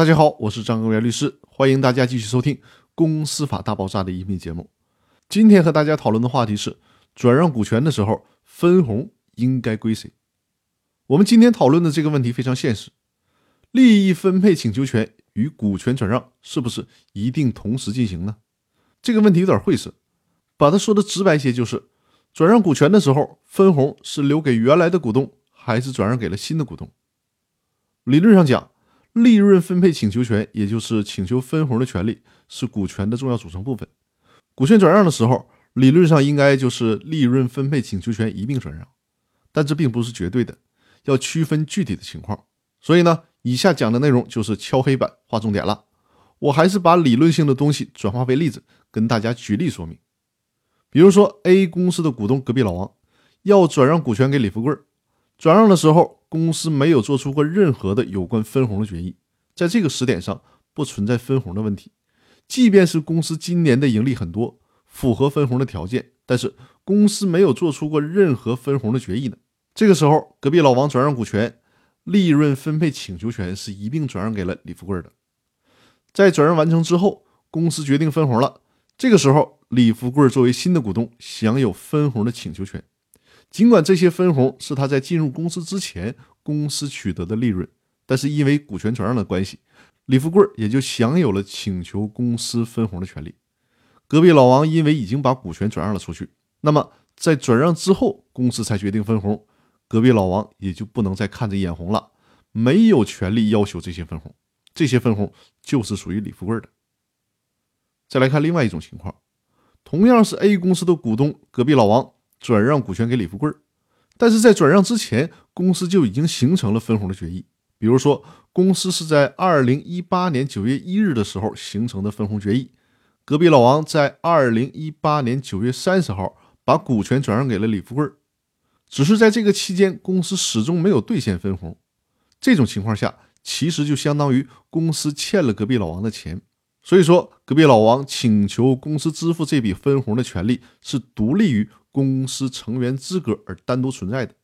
大家好，我是张根元律师，欢迎大家继续收听《公司法大爆炸》的音频节目。今天和大家讨论的话题是：转让股权的时候，分红应该归谁？我们今天讨论的这个问题非常现实：利益分配请求权与股权转让是不是一定同时进行呢？这个问题有点晦涩，把它说的直白些，就是转让股权的时候，分红是留给原来的股东，还是转让给了新的股东？理论上讲，利润分配请求权，也就是请求分红的权利，是股权的重要组成部分。股权转让的时候，理论上应该就是利润分配请求权一并转让，但这并不是绝对的。要区分具体的情况，所以呢，以下讲的内容就是敲黑板划重点了。我还是把理论性的东西转化为例子，跟大家举例说明。比如说，A 公司的股东隔壁老王要转让股权给李富贵，转让的时候，公司没有做出过任何的有关分红的决议，在这个时点上不存在分红的问题。即便是公司今年的盈利很多，符合分红的条件，但是公司没有做出过任何分红的决议呢。这个时候，隔壁老王转让股权，利润分配请求权是一并转让给了李富贵的。在转让完成之后，公司决定分红了。这个时候，李富贵作为新的股东，享有分红的请求权。尽管这些分红是他在进入公司之前公司取得的利润，但是因为股权转让的关系，李富贵也就享有了请求公司分红的权利。隔壁老王因为已经把股权转让了出去，那么在转让之后，公司才决定分红。隔壁老王也就不能再看着眼红了，没有权利要求这些分红，这些分红就是属于李富贵的。再来看另外一种情况，同样是 A 公司的股东隔壁老王转让股权给李富贵，但是在转让之前，公司就已经形成了分红的决议。比如说，公司是在二零一八年九月一日的时候形成的分红决议，隔壁老王在二零一八年九月三十号把股权转让给了李富贵。只是在这个期间，公司始终没有兑现分红。这种情况下，其实就相当于公司欠了隔壁老王的钱。所以说，隔壁老王请求公司支付这笔分红的权利是独立于公司成员资格而单独存在的。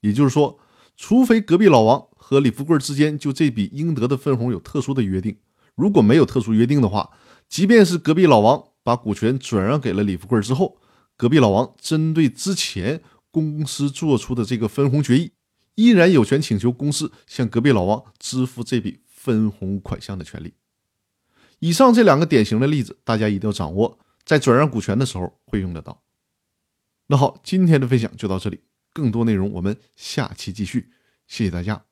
也就是说，除非隔壁老王和李富贵之间就这笔应得的分红有特殊的约定，如果没有特殊约定的话，即便是隔壁老王把股权转让给了李富贵之后，隔壁老王针对之前。公司做出的这个分红决议，依然有权请求公司向隔壁老王支付这笔分红款项的权利。以上这两个典型的例子，大家一定要掌握，在转让股权的时候会用得到。那好，今天的分享就到这里，更多内容我们下期继续，谢谢大家。